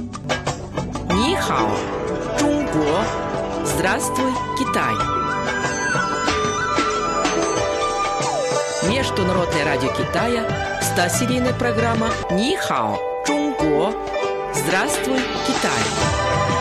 Нихао, Чунго, Здравствуй, Китай. Международное радио Китая, 100-серийная программа Нихао, Чунго, Здравствуй, Китай.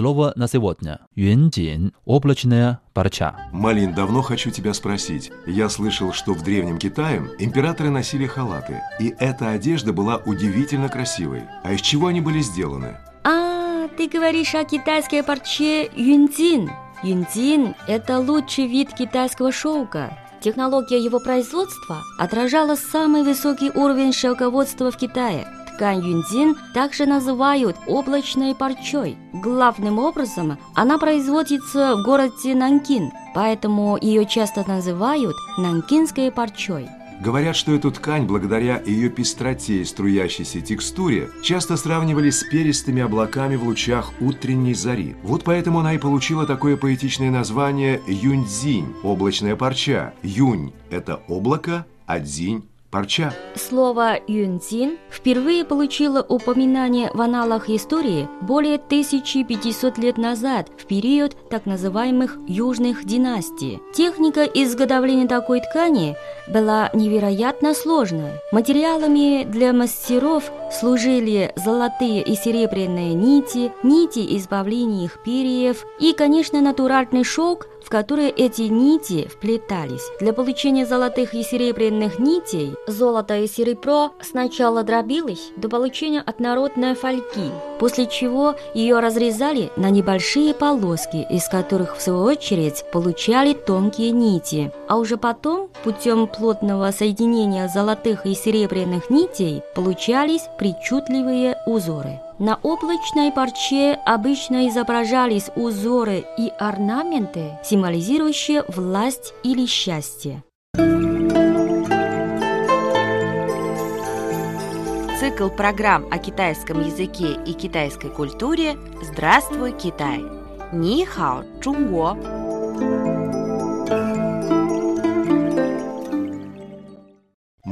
Слово на сегодня. Юньдин. Облачная парча. Малин, давно хочу тебя спросить. Я слышал, что в Древнем Китае императоры носили халаты, и эта одежда была удивительно красивой. А из чего они были сделаны? А, ты говоришь о китайской парче юньцин. Юньцин – это лучший вид китайского шелка. Технология его производства отражала самый высокий уровень шелководства в Китае – ткань юньцзин также называют облачной парчой. Главным образом она производится в городе Нанкин, поэтому ее часто называют нанкинской парчой. Говорят, что эту ткань, благодаря ее пестроте и струящейся текстуре, часто сравнивали с перистыми облаками в лучах утренней зари. Вот поэтому она и получила такое поэтичное название юньцзинь – облачная парча. Юнь – это облако, а дзинь Парча. Слово «юнцин» впервые получило упоминание в аналах истории более 1500 лет назад, в период так называемых южных династий. Техника изготовления такой ткани была невероятно сложная. Материалами для мастеров служили золотые и серебряные нити, нити избавления их перьев и, конечно, натуральный шелк, в которые эти нити вплетались. Для получения золотых и серебряных нитей золото и серебро сначала дробилось до получения однородной фольги, после чего ее разрезали на небольшие полоски, из которых в свою очередь получали тонкие нити. А уже потом, путем плотного соединения золотых и серебряных нитей, получались причудливые узоры. На облачной парче обычно изображались узоры и орнаменты, символизирующие власть или счастье. Цикл программ о китайском языке и китайской культуре «Здравствуй, Китай!» Ни хао, Чунго!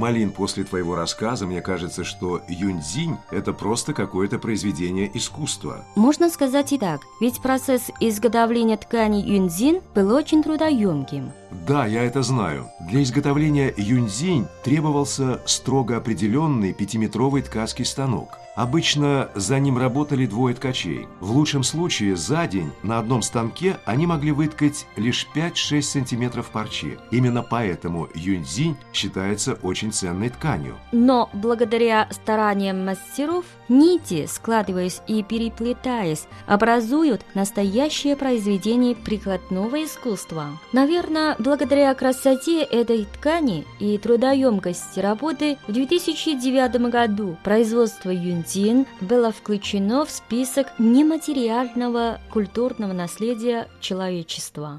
Малин, после твоего рассказа мне кажется, что Юньцзинь – это просто какое-то произведение искусства. Можно сказать и так, ведь процесс изготовления ткани юньцзин был очень трудоемким. Да, я это знаю. Для изготовления юньцзинь требовался строго определенный пятиметровый ткацкий станок – Обычно за ним работали двое ткачей. В лучшем случае за день на одном станке они могли выткать лишь 5-6 сантиметров парчи. Именно поэтому юньцзинь считается очень ценной тканью. Но благодаря стараниям мастеров нити, складываясь и переплетаясь, образуют настоящее произведение прикладного искусства. Наверное, благодаря красоте этой ткани и трудоемкости работы в 2009 году производство Дин было включено в список нематериального культурного наследия человечества.